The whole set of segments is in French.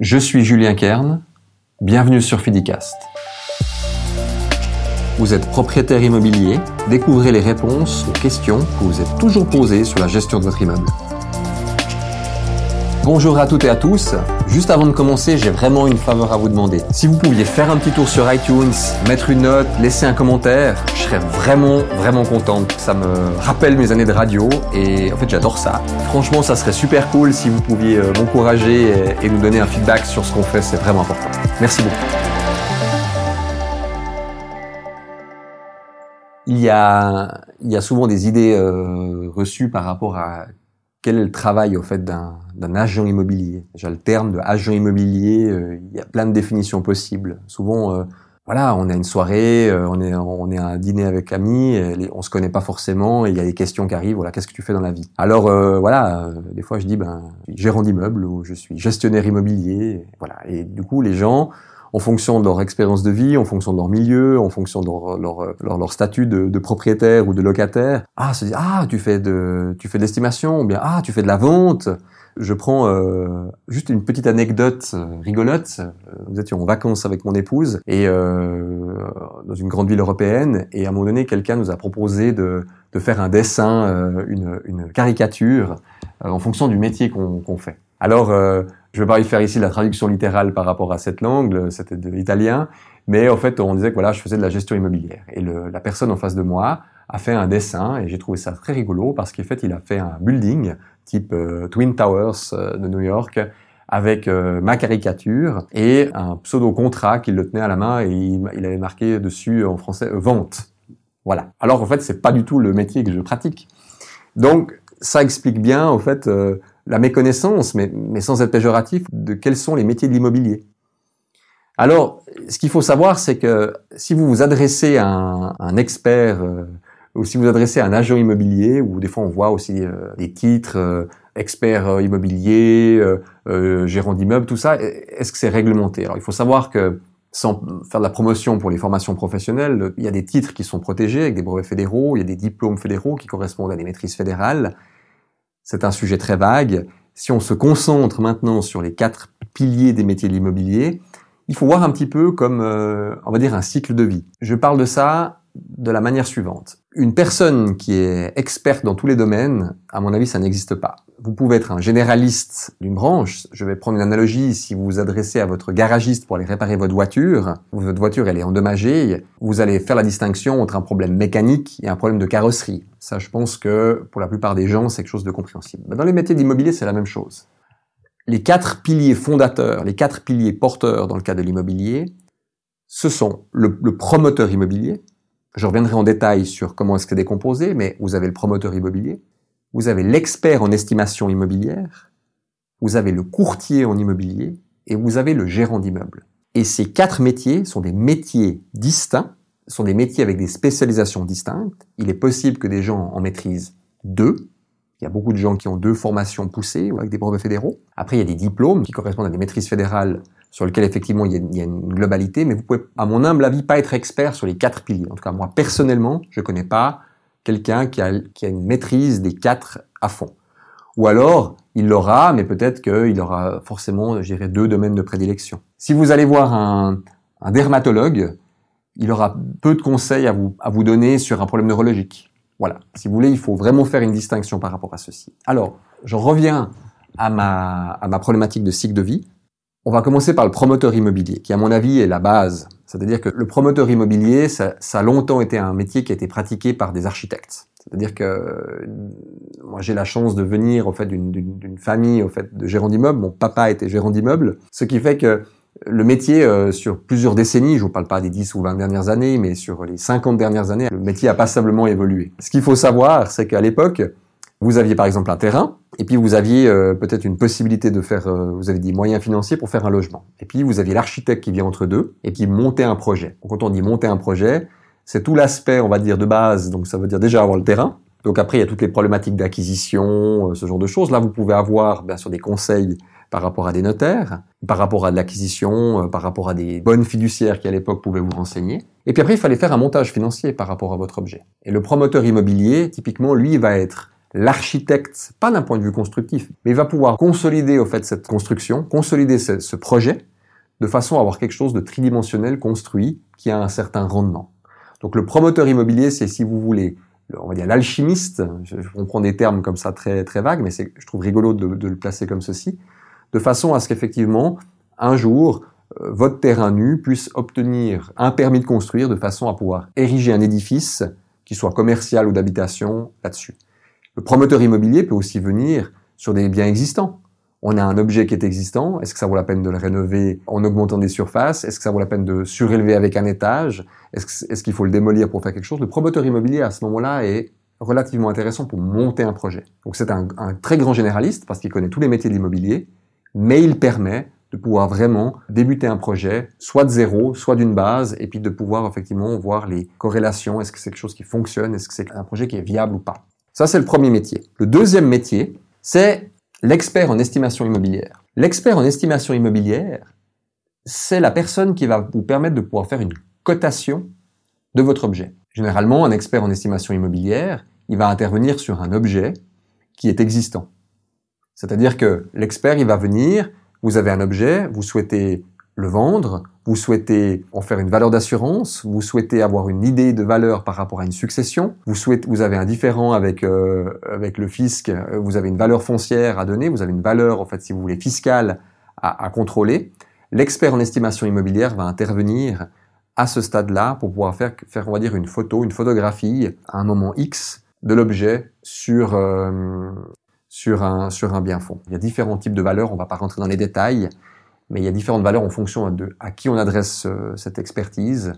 Je suis Julien Kern, bienvenue sur Fidicast. Vous êtes propriétaire immobilier, découvrez les réponses aux questions que vous êtes toujours posées sur la gestion de votre immeuble. Bonjour à toutes et à tous. Juste avant de commencer, j'ai vraiment une faveur à vous demander. Si vous pouviez faire un petit tour sur iTunes, mettre une note, laisser un commentaire, je serais vraiment, vraiment contente. Ça me rappelle mes années de radio et en fait, j'adore ça. Franchement, ça serait super cool si vous pouviez euh, m'encourager et nous donner un feedback sur ce qu'on fait. C'est vraiment important. Merci beaucoup. Il y a, il y a souvent des idées euh, reçues par rapport à quel est le travail au fait d'un agent immobilier? Déjà le terme de agent immobilier, euh, il y a plein de définitions possibles. Souvent, euh, voilà, on a une soirée, euh, on est on est à un dîner avec amis, et on se connaît pas forcément, il y a des questions qui arrivent. Voilà, qu'est-ce que tu fais dans la vie? Alors voilà, des fois je dis ben gérant d'immeuble ou je suis gestionnaire immobilier, voilà. Et du coup les gens en fonction de leur expérience de vie, en fonction de leur milieu, en fonction de leur, statut de, propriétaire ou de locataire. Ah, ah, tu fais de, tu fais de l'estimation, ou bien, ah, tu fais de la vente. Je prends euh, juste une petite anecdote euh, rigolote. Nous étions en vacances avec mon épouse et euh, dans une grande ville européenne. Et à un moment donné, quelqu'un nous a proposé de, de faire un dessin, euh, une, une, caricature en fonction du métier qu'on fait. Alors, je vais pas y faire ici la traduction littérale par rapport à cette langue, c'était de l'italien, mais en fait, on disait que voilà, je faisais de la gestion immobilière. Et le, la personne en face de moi a fait un dessin, et j'ai trouvé ça très rigolo, parce qu'en fait, il a fait un building type euh, Twin Towers euh, de New York, avec euh, ma caricature et un pseudo-contrat qu'il le tenait à la main, et il, il avait marqué dessus en français vente. Voilà. Alors en fait, c'est pas du tout le métier que je pratique. Donc, ça explique bien, au fait, la méconnaissance, mais, mais sans être péjoratif, de quels sont les métiers de l'immobilier. Alors, ce qu'il faut savoir, c'est que si vous vous adressez à un, expert euh, ou si vous adressez à un agent immobilier, ou des fois on voit aussi euh, des titres, euh, expert immobilier, gérant d'immeuble, tout ça, est-ce que c'est réglementé? Alors, il faut savoir que sans faire de la promotion pour les formations professionnelles, il y a des titres qui sont protégés avec des brevets fédéraux, il y a des diplômes fédéraux qui correspondent à des maîtrises fédérales c'est un sujet très vague. Si on se concentre maintenant sur les quatre piliers des métiers de l'immobilier, il faut voir un petit peu comme, euh, on va dire, un cycle de vie. Je parle de ça de la manière suivante. Une personne qui est experte dans tous les domaines, à mon avis, ça n'existe pas. Vous pouvez être un généraliste d'une branche. Je vais prendre une analogie. Si vous vous adressez à votre garagiste pour aller réparer votre voiture, votre voiture elle est endommagée, vous allez faire la distinction entre un problème mécanique et un problème de carrosserie. Ça, je pense que pour la plupart des gens, c'est quelque chose de compréhensible. Dans les métiers d'immobilier, c'est la même chose. Les quatre piliers fondateurs, les quatre piliers porteurs dans le cas de l'immobilier, ce sont le, le promoteur immobilier, je reviendrai en détail sur comment est-ce que c'est décomposé, mais vous avez le promoteur immobilier, vous avez l'expert en estimation immobilière, vous avez le courtier en immobilier et vous avez le gérant d'immeuble. Et ces quatre métiers sont des métiers distincts, sont des métiers avec des spécialisations distinctes. Il est possible que des gens en maîtrisent deux. Il y a beaucoup de gens qui ont deux formations poussées ou avec des brevets fédéraux. Après, il y a des diplômes qui correspondent à des maîtrises fédérales sur lequel effectivement il y, a, une globalité, mais vous pouvez, à mon humble avis, pas être expert sur les quatre piliers. En tout cas, moi personnellement, je connais pas quelqu'un qui a, une maîtrise des quatre à fond. Ou alors, il l'aura, mais peut-être qu'il aura forcément, je deux domaines de prédilection. Si vous allez voir un, dermatologue, il aura peu de conseils à vous, à vous donner sur un problème neurologique. Voilà. Si vous voulez, il faut vraiment faire une distinction par rapport à ceci. Alors, je reviens à ma problématique de cycle de vie. On va commencer par le promoteur immobilier, qui à mon avis est la base. C'est-à-dire que le promoteur immobilier, ça, ça, a longtemps été un métier qui a été pratiqué par des architectes. C'est-à-dire que moi j'ai la chance de venir au fait d'une famille au fait de gérant d'immeuble. Mon papa était gérant d'immeuble, ce qui fait que le métier euh, sur plusieurs décennies, je vous parle pas des 10 ou 20 dernières années, mais sur les 50 dernières années, le métier a passablement évolué. Ce qu'il faut savoir, c'est qu'à l'époque, vous aviez par exemple un terrain, et puis vous aviez euh, peut-être une possibilité de faire, euh, vous avez dit moyens financiers pour faire un logement. Et puis vous aviez l'architecte qui vient entre deux et qui montait un projet. quand on dit monter un projet, c'est tout l'aspect, on va dire, de base. Donc ça veut dire déjà avoir le terrain. Donc après, il y a toutes les problématiques d'acquisition, euh, ce genre de choses. Là, vous pouvez avoir bien sûr des conseils par rapport à des notaires, par rapport à de l'acquisition, par rapport à des bonnes fiduciaires qui à l'époque pouvaient vous renseigner. Et puis après, il fallait faire un montage financier par rapport à votre objet. Et le promoteur immobilier, typiquement, lui, va être l'architecte, pas d'un point de vue constructif, mais il va pouvoir consolider au fait cette construction, consolider ce, projet, de façon à avoir quelque chose de tridimensionnel construit qui a un certain rendement. Donc le promoteur immobilier, c'est si vous voulez, on va dire l'alchimiste, on prend des termes comme ça très très vagues, mais je trouve rigolo de, de, le placer comme ceci, de façon à ce qu'effectivement, un jour, euh, votre terrain nu puisse obtenir un permis de construire de façon à pouvoir ériger un édifice qui soit commercial ou d'habitation là-dessus. Le promoteur immobilier peut aussi venir sur des biens existants. On a un objet qui est existant, est-ce que ça vaut la peine de le rénover en augmentant des surfaces? Est-ce que ça vaut la peine de surélever avec un étage? Est-ce qu'il faut le démolir pour faire quelque chose? Le promoteur immobilier à ce moment-là est relativement intéressant pour monter un projet. Donc c'est un, un très grand généraliste parce qu'il connaît tous les métiers de l'immobilier, mais il permet de pouvoir vraiment débuter un projet, soit de zéro, soit d'une base, et puis de pouvoir effectivement voir les corrélations, est-ce que c'est quelque chose qui fonctionne, est-ce que c'est un projet qui est viable ou pas? Ça, c'est le premier métier. Le deuxième métier, c'est l'expert en estimation immobilière. L'expert en estimation immobilière, c'est la personne qui va vous permettre de pouvoir faire une cotation de votre objet. Généralement, un expert en estimation immobilière, il va intervenir sur un objet qui est existant. C'est-à-dire que l'expert, il va venir, vous avez un objet, vous souhaitez le vendre, vous souhaitez en faire une valeur d'assurance, vous souhaitez avoir une idée de valeur par rapport à une succession, vous souhaitez, vous avez un différent avec euh, avec le fisc, vous avez une valeur foncière à donner, vous avez une valeur en fait si vous voulez fiscale à, à contrôler. L'expert en estimation immobilière va intervenir à ce stade-là pour pouvoir faire faire on va dire une photo, une photographie à un moment X de l'objet sur euh, sur un, sur un bien fond. Il y a différents types de valeurs, on va pas rentrer dans les détails, mais il y a différentes valeurs en fonction de à qui on adresse euh, cette expertise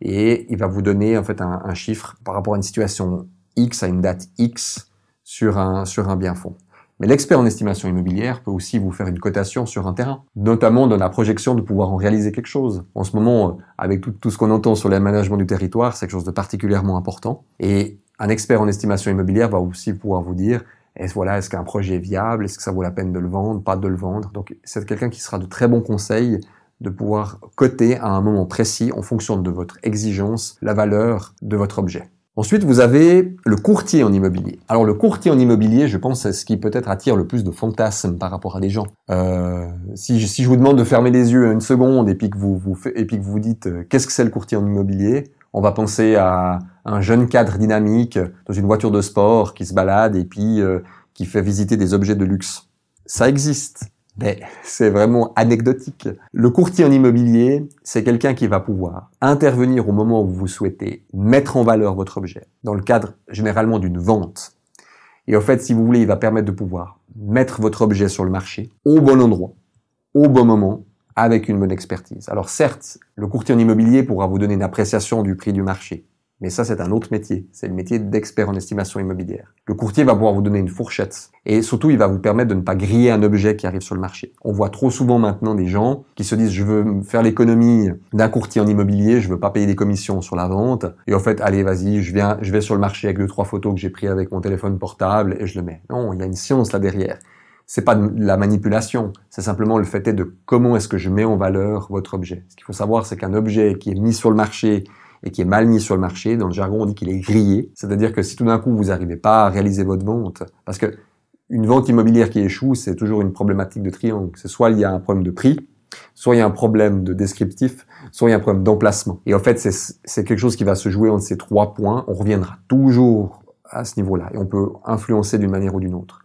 et il va vous donner en fait un, chiffre par rapport à une situation X à une date X sur un, sur un bien fond. Mais l'expert en estimation immobilière peut aussi vous faire une cotation sur un terrain, notamment dans la projection de pouvoir en réaliser quelque chose. En ce moment, avec tout, tout ce qu'on entend sur l'aménagement du territoire, c'est quelque chose de particulièrement important. Et un expert en estimation immobilière va aussi pouvoir vous dire est-ce voilà, est-ce qu'un projet est viable? Est-ce que ça vaut la peine de le vendre? Pas de le vendre Donc c'est quelqu'un qui sera de très bons conseils de pouvoir coter à un moment précis en fonction de votre exigence la valeur de votre objet. Ensuite, vous avez le courtier en immobilier. Alors le courtier en immobilier, je pense, c'est ce qui peut-être attire le plus de fantasmes par rapport à des gens. Euh, si, si, je vous demande de fermer les yeux une seconde et puis que vous, vous, et puis que vous dites euh, qu'est-ce que c'est le courtier en immobilier, on va penser à un jeune cadre dynamique dans une voiture de sport qui se balade et puis euh, qui fait visiter des objets de luxe. Ça existe, mais c'est vraiment anecdotique. Le courtier en immobilier, c'est quelqu'un qui va pouvoir intervenir au moment où vous souhaitez mettre en valeur votre objet, dans le cadre généralement d'une vente. Et en fait, si vous voulez, il va permettre de pouvoir mettre votre objet sur le marché au bon endroit, au bon moment, avec une bonne expertise. Alors certes, le courtier en immobilier pourra vous donner une appréciation du prix du marché. Mais ça, c'est un autre métier. C'est le métier d'expert en estimation immobilière. Le courtier va pouvoir vous donner une fourchette. Et surtout, il va vous permettre de ne pas griller un objet qui arrive sur le marché. On voit trop souvent maintenant des gens qui se disent, je veux faire l'économie d'un courtier en immobilier, je veux pas payer des commissions sur la vente. Et en fait, allez, vas-y, je viens, je vais sur le marché avec deux, trois photos que j'ai pris avec mon téléphone portable et je le mets. Non, il y a une science là derrière. C'est pas de la manipulation. C'est simplement le fait de comment est-ce que je mets en valeur votre objet. Ce qu'il faut savoir, c'est qu'un objet qui est mis sur le marché et qui est mal mis sur le marché, dans le jargon on dit qu'il est grillé. C'est-à-dire que si tout d'un coup vous n'arrivez pas à réaliser votre vente, parce que une vente immobilière qui échoue, c'est toujours une problématique de triangle. C'est soit il y a un problème de prix, soit il y a un problème de descriptif, soit il y a un problème d'emplacement. Et en fait, c'est quelque chose qui va se jouer entre ces trois points. On reviendra toujours à ce niveau-là et on peut influencer d'une manière ou d'une autre.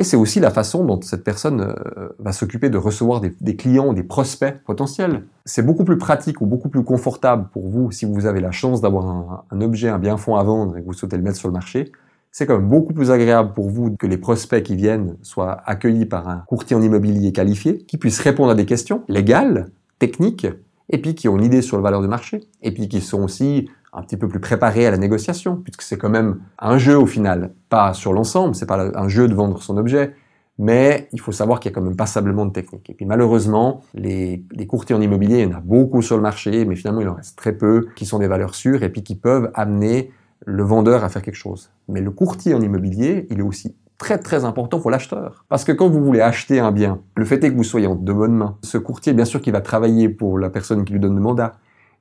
Et c'est aussi la façon dont cette personne euh, va s'occuper de recevoir des, des, clients, des prospects potentiels. C'est beaucoup plus pratique ou beaucoup plus confortable pour vous si vous avez la chance d'avoir un, objet, un bien fond à vendre et que vous souhaitez le mettre sur le marché. C'est quand même beaucoup plus agréable pour vous que les prospects qui viennent soient accueillis par un courtier en immobilier qualifié, qui puisse répondre à des questions légales, techniques, et puis qui ont une idée sur le valeur de marché, et puis qui sont aussi un petit peu plus préparé à la négociation, puisque c'est quand même un jeu au final, pas sur l'ensemble, c'est pas un jeu de vendre son objet, mais il faut savoir qu'il y a quand même passablement de techniques. Et puis malheureusement, les, courtiers en immobilier, il y en a beaucoup sur le marché, mais finalement il en reste très peu qui sont des valeurs sûres et puis qui peuvent amener le vendeur à faire quelque chose. Mais le courtier en immobilier, il est aussi très très important pour l'acheteur. Parce que quand vous voulez acheter un bien, le fait est que vous soyez en de bonnes mains. Ce courtier, bien sûr, qui va travailler pour la personne qui lui donne le mandat,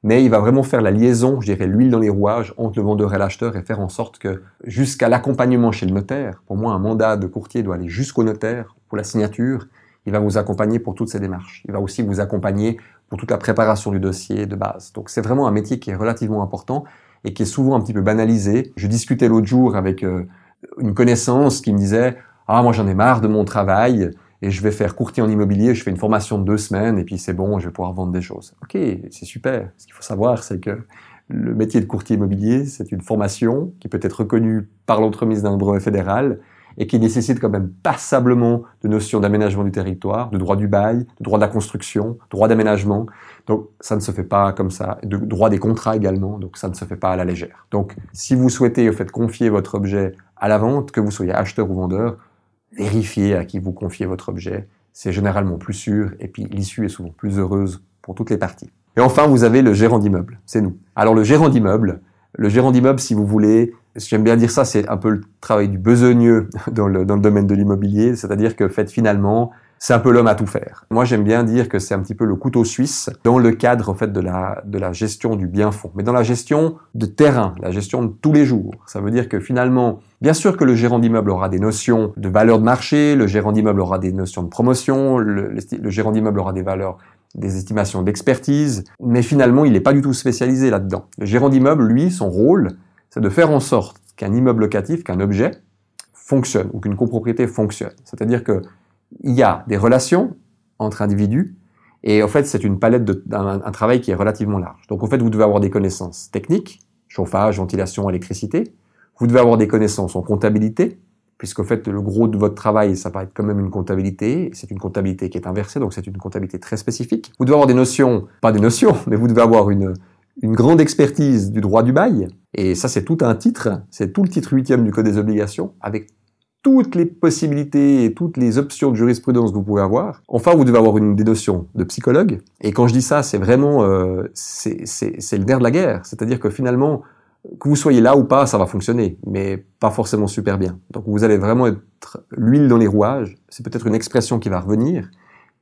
mais il va vraiment faire la liaison, je dirais l'huile dans les rouages entre le vendeur et l'acheteur et faire en sorte que jusqu'à l'accompagnement chez le notaire, pour moi un mandat de courtier doit aller jusqu'au notaire pour la signature, il va vous accompagner pour toutes ces démarches. Il va aussi vous accompagner pour toute la préparation du dossier de base. Donc c'est vraiment un métier qui est relativement important et qui est souvent un petit peu banalisé. Je discutais l'autre jour avec euh, une connaissance qui me disait ah moi j'en ai marre de mon travail et je vais faire courtier en immobilier, je fais une formation de deux semaines et puis c'est bon, je vais pouvoir vendre des choses. Ok, c'est super. Ce qu'il faut savoir, c'est que le métier de courtier immobilier, c'est une formation qui peut être reconnue par l'entremise d'un brevet fédéral et qui nécessite quand même passablement de notions d'aménagement du territoire, de droit du bail, de droit de la construction, droit d'aménagement. Donc ça ne se fait pas comme ça, de droit des contrats également, donc ça ne se fait pas à la légère. Donc si vous souhaitez au fait confier votre objet à la vente, que vous soyez acheteur ou vendeur, vérifiez à qui vous confiez votre objet. C'est généralement plus sûr et puis l'issue est souvent plus heureuse pour toutes les parties. Et enfin, vous avez le gérant d'immeuble. C'est nous. Alors le gérant d'immeuble, le gérant d'immeuble, si vous voulez, j'aime bien dire ça, c'est un peu le travail du besogneux dans le, dans le domaine de l'immobilier, c'est-à-dire que fait finalement, c'est un peu l'homme à tout faire. Moi, j'aime bien dire que c'est un petit peu le couteau suisse dans le cadre en fait de la de la gestion du bien fond, mais dans la gestion de terrain, la gestion de tous les jours. Ça veut dire que finalement, bien sûr que le gérant d'immeuble aura des notions de valeur de marché, le gérant d'immeuble aura des notions de promotion, le, le gérant d'immeuble aura des valeurs des estimations d'expertise, mais finalement, il n'est pas du tout spécialisé là-dedans. Le gérant d'immeuble, lui, son rôle, c'est de faire en sorte qu'un immeuble locatif, qu'un objet fonctionne ou qu'une copropriété fonctionne. C'est-à-dire que il y a des relations entre individus et en fait, c'est une palette un travail qui est relativement large. Donc en fait, vous devez avoir des connaissances techniques, chauffage, ventilation, électricité. Vous devez avoir des connaissances en comptabilité, puisqu'en fait, le gros de votre travail, ça va être quand même une comptabilité. C'est une comptabilité qui est inversée, donc c'est une comptabilité très spécifique. Vous devez avoir des notions, pas des notions, mais vous devez avoir une, une grande expertise du droit du bail. Et ça, c'est tout un titre. C'est tout le titre huitième du Code des obligations, avec toutes les possibilités et toutes les options de jurisprudence que vous pouvez avoir. Enfin, vous devez avoir une des de psychologue. Et quand je dis ça, c'est vraiment euh, c'est le nerf de la guerre. C'est-à-dire que finalement, que vous soyez là ou pas, ça va fonctionner, mais pas forcément super bien. Donc vous allez vraiment être l'huile dans les rouages. C'est peut-être une expression qui va revenir,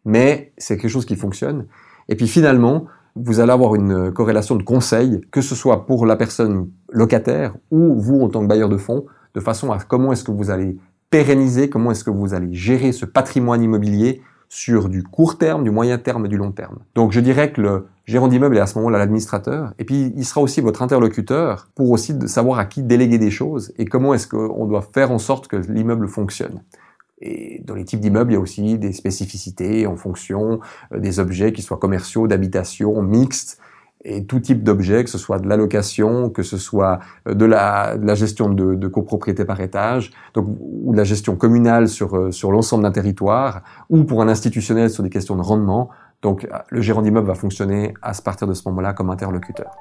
mais c'est quelque chose qui fonctionne. Et puis finalement, vous allez avoir une corrélation de conseils, que ce soit pour la personne locataire ou vous en tant que bailleur de fonds, de façon à comment est-ce que vous allez pérenniser, comment est-ce que vous allez gérer ce patrimoine immobilier sur du court terme, du moyen terme et du long terme. Donc je dirais que le gérant d'immeuble est à ce moment-là l'administrateur, et puis il sera aussi votre interlocuteur pour aussi savoir à qui déléguer des choses et comment est-ce qu'on doit faire en sorte que l'immeuble fonctionne. Et dans les types d'immeubles, il y a aussi des spécificités en fonction euh, des objets qui soient commerciaux, d'habitation, mixtes, et tout type d'objets, que ce soit de l'allocation, que ce soit euh, de la, de la gestion de, de, copropriété par étage, donc, ou de la gestion communale sur, euh, sur l'ensemble d'un territoire, ou pour un institutionnel sur des questions de rendement. Donc le gérant d'immeuble va fonctionner à partir de ce moment-là comme interlocuteur.